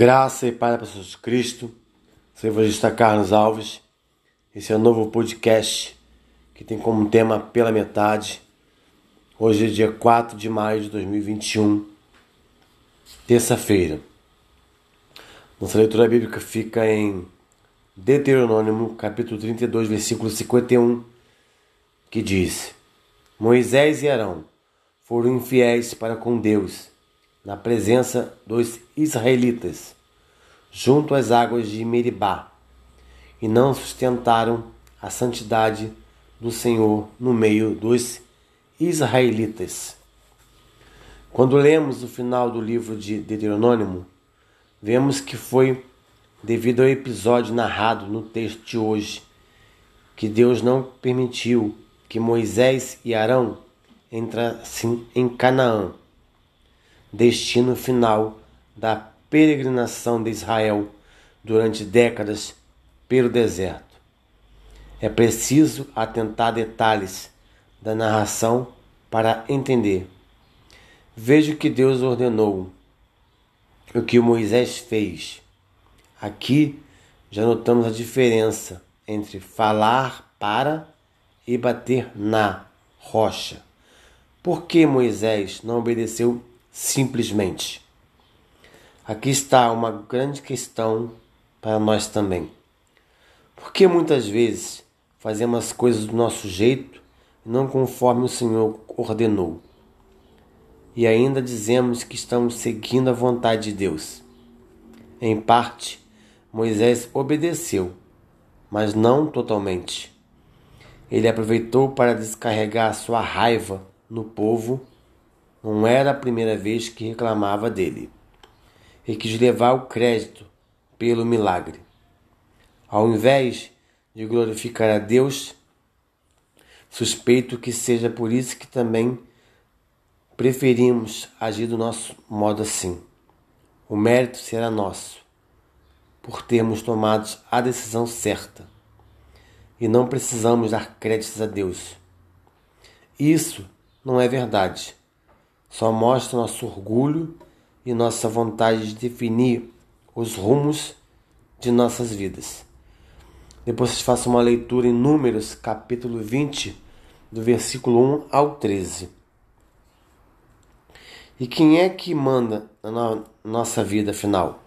Graça e paz para Jesus Cristo. Sou o evangelista Carlos Alves. Esse é o um novo podcast que tem como tema Pela Metade. Hoje é dia 4 de maio de 2021, terça-feira. Nossa leitura bíblica fica em Deuteronômio, capítulo 32, versículo 51, que diz: Moisés e Arão foram infiéis para com Deus na presença dos israelitas, junto às águas de Meribá, e não sustentaram a santidade do Senhor no meio dos israelitas. Quando lemos o final do livro de Deuteronômio, vemos que foi devido ao episódio narrado no texto de hoje que Deus não permitiu que Moisés e Arão entrassem em Canaã destino final da peregrinação de Israel durante décadas pelo deserto. É preciso atentar a detalhes da narração para entender. Veja o que Deus ordenou, o que Moisés fez. Aqui já notamos a diferença entre falar para e bater na rocha. Por que Moisés não obedeceu simplesmente. Aqui está uma grande questão para nós também. Porque muitas vezes fazemos as coisas do nosso jeito e não conforme o Senhor ordenou. E ainda dizemos que estamos seguindo a vontade de Deus. Em parte, Moisés obedeceu, mas não totalmente. Ele aproveitou para descarregar sua raiva no povo não era a primeira vez que reclamava dele e quis levar o crédito pelo milagre. Ao invés de glorificar a Deus, suspeito que seja por isso que também preferimos agir do nosso modo assim. O mérito será nosso, por termos tomado a decisão certa. E não precisamos dar créditos a Deus. Isso não é verdade só mostra nosso orgulho e nossa vontade de definir os rumos de nossas vidas. Depois vocês façam uma leitura em Números, capítulo 20, do versículo 1 ao 13. E quem é que manda na nossa vida final?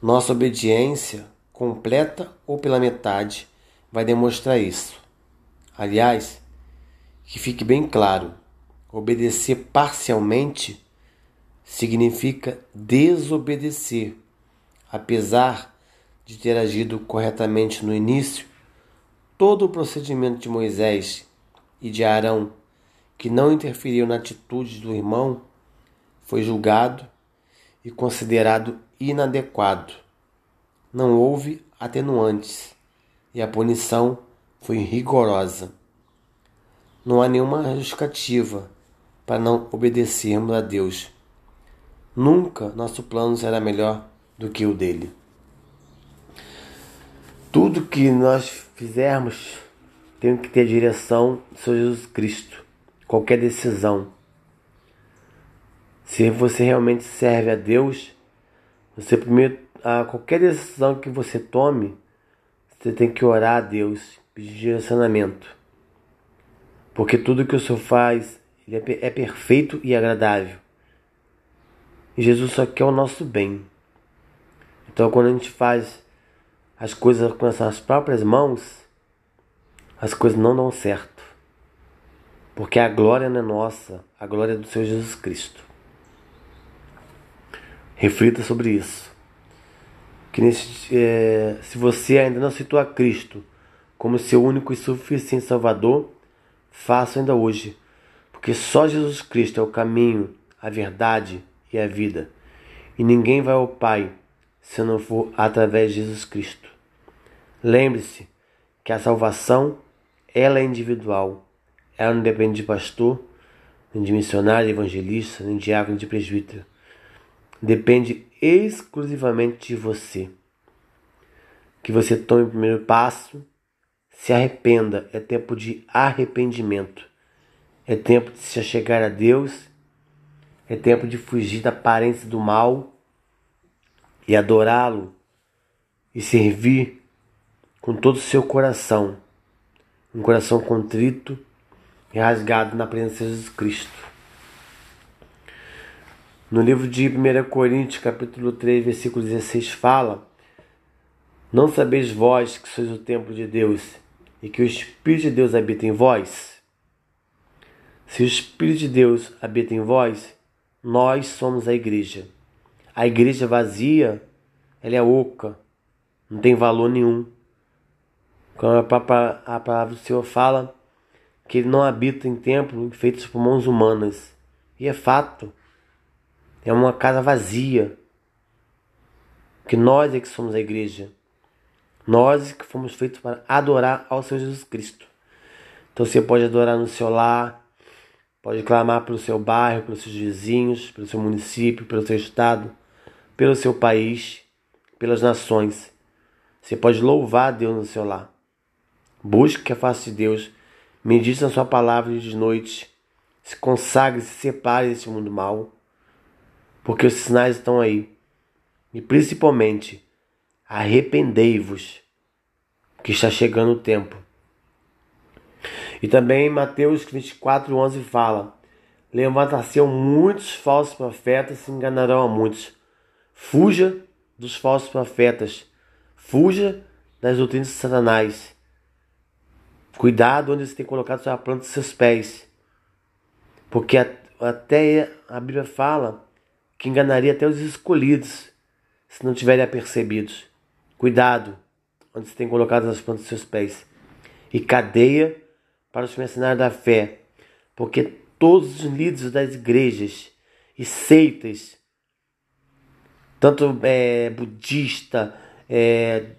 Nossa obediência, completa ou pela metade, vai demonstrar isso. Aliás, que fique bem claro, Obedecer parcialmente significa desobedecer, apesar de ter agido corretamente no início. Todo o procedimento de Moisés e de Arão, que não interferiu na atitude do irmão, foi julgado e considerado inadequado. Não houve atenuantes e a punição foi rigorosa. Não há nenhuma justificativa para não obedecermos a Deus. Nunca nosso plano será melhor do que o dele. Tudo que nós fizermos tem que ter direção Senhor Jesus Cristo. Qualquer decisão. Se você realmente serve a Deus, você primeiro, a qualquer decisão que você tome, você tem que orar a Deus, pedir direcionamento. Porque tudo que o Senhor faz é, é perfeito e agradável. Jesus só quer o nosso bem. Então, quando a gente faz as coisas com as nossas próprias mãos, as coisas não dão certo. Porque a glória não é nossa, a glória é do Senhor Jesus Cristo. Reflita sobre isso. Que nesse, é, se você ainda não citou a Cristo como seu único e suficiente Salvador, faça ainda hoje porque só Jesus Cristo é o caminho, a verdade e a vida. E ninguém vai ao Pai se não for através de Jesus Cristo. Lembre-se que a salvação ela é individual. Ela não depende de pastor, nem de missionário, evangelista, nem de diácono, de presbítero. Depende exclusivamente de você. Que você tome o primeiro passo, se arrependa, é tempo de arrependimento. É tempo de se chegar a Deus. É tempo de fugir da aparência do mal e adorá-lo e servir com todo o seu coração, um coração contrito e rasgado na presença de Jesus Cristo. No livro de 1 Coríntios, capítulo 3, versículo 16, fala: Não sabeis vós que sois o templo de Deus e que o Espírito de Deus habita em vós? Se o Espírito de Deus habita em vós, nós somos a igreja. A igreja vazia, ela é oca, não tem valor nenhum. Quando a palavra do Senhor fala que ele não habita em templo feitos por mãos humanas. E é fato. É uma casa vazia. Que nós é que somos a igreja. Nós que fomos feitos para adorar ao Senhor Jesus Cristo. Então você pode adorar no seu lar, pode clamar pelo seu bairro, pelos seus vizinhos, pelo seu município, pelo seu estado, pelo seu país, pelas nações. Você pode louvar Deus no seu lar. Busque a face de Deus, medite na sua palavra de noite, se consagre, se separe desse mundo mal porque os sinais estão aí. E principalmente, arrependei-vos, que está chegando o tempo. E também Mateus 24, 11 fala: Levantar-se muitos falsos profetas e enganarão a muitos. Fuja dos falsos profetas, fuja das doutrinas de Satanás. Cuidado onde você tem colocado sua planta dos seus pés. Porque até a Bíblia fala que enganaria até os escolhidos, se não tiverem apercebidos. Cuidado onde você tem colocado as plantas dos seus pés. E cadeia para os mercenários da fé, porque todos os líderes das igrejas e seitas, tanto é, budista, é,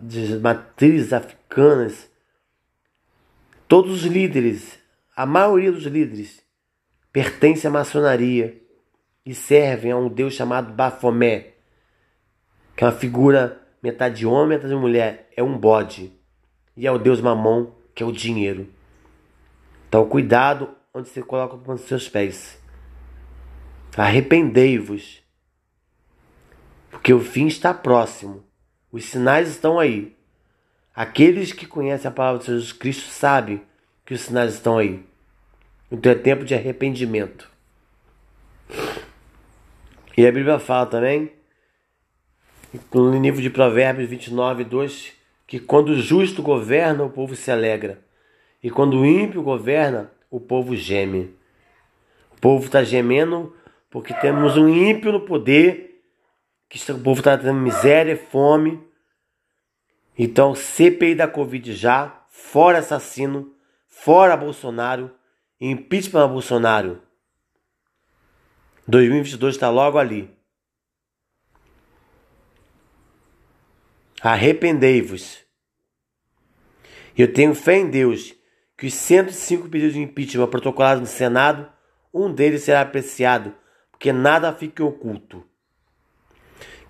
de matrizes africanas, todos os líderes, a maioria dos líderes, pertence à maçonaria e servem a um deus chamado Bafomé, que é uma figura metade homem, metade mulher, é um bode. E é o deus Mamon, que é o dinheiro. Então, cuidado onde você coloca os seus pés. Arrependei-vos, porque o fim está próximo. Os sinais estão aí. Aqueles que conhecem a palavra de Jesus Cristo sabem que os sinais estão aí. Então é tempo de arrependimento. E a Bíblia fala também, no livro de Provérbios 29, 2, que quando o justo governa, o povo se alegra. E quando o ímpio governa, o povo geme. O povo está gemendo porque temos um ímpio no poder, que o povo está tendo miséria e fome. Então, CPI da Covid já, fora assassino, fora Bolsonaro, impeachment a Bolsonaro. 2022 está logo ali. Arrependei-vos. Eu tenho fé em Deus que os 105 pedidos de impeachment protocolados no Senado, um deles será apreciado, porque nada fique oculto.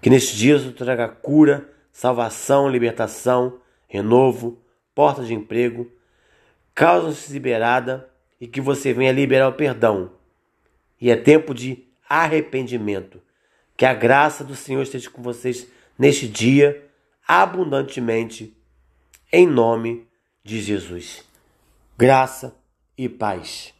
Que nestes dias eu traga cura, salvação, libertação, renovo, porta de emprego, causa liberada e que você venha liberar o perdão e é tempo de arrependimento. Que a graça do Senhor esteja com vocês neste dia, abundantemente, em nome de Jesus. Graça e paz.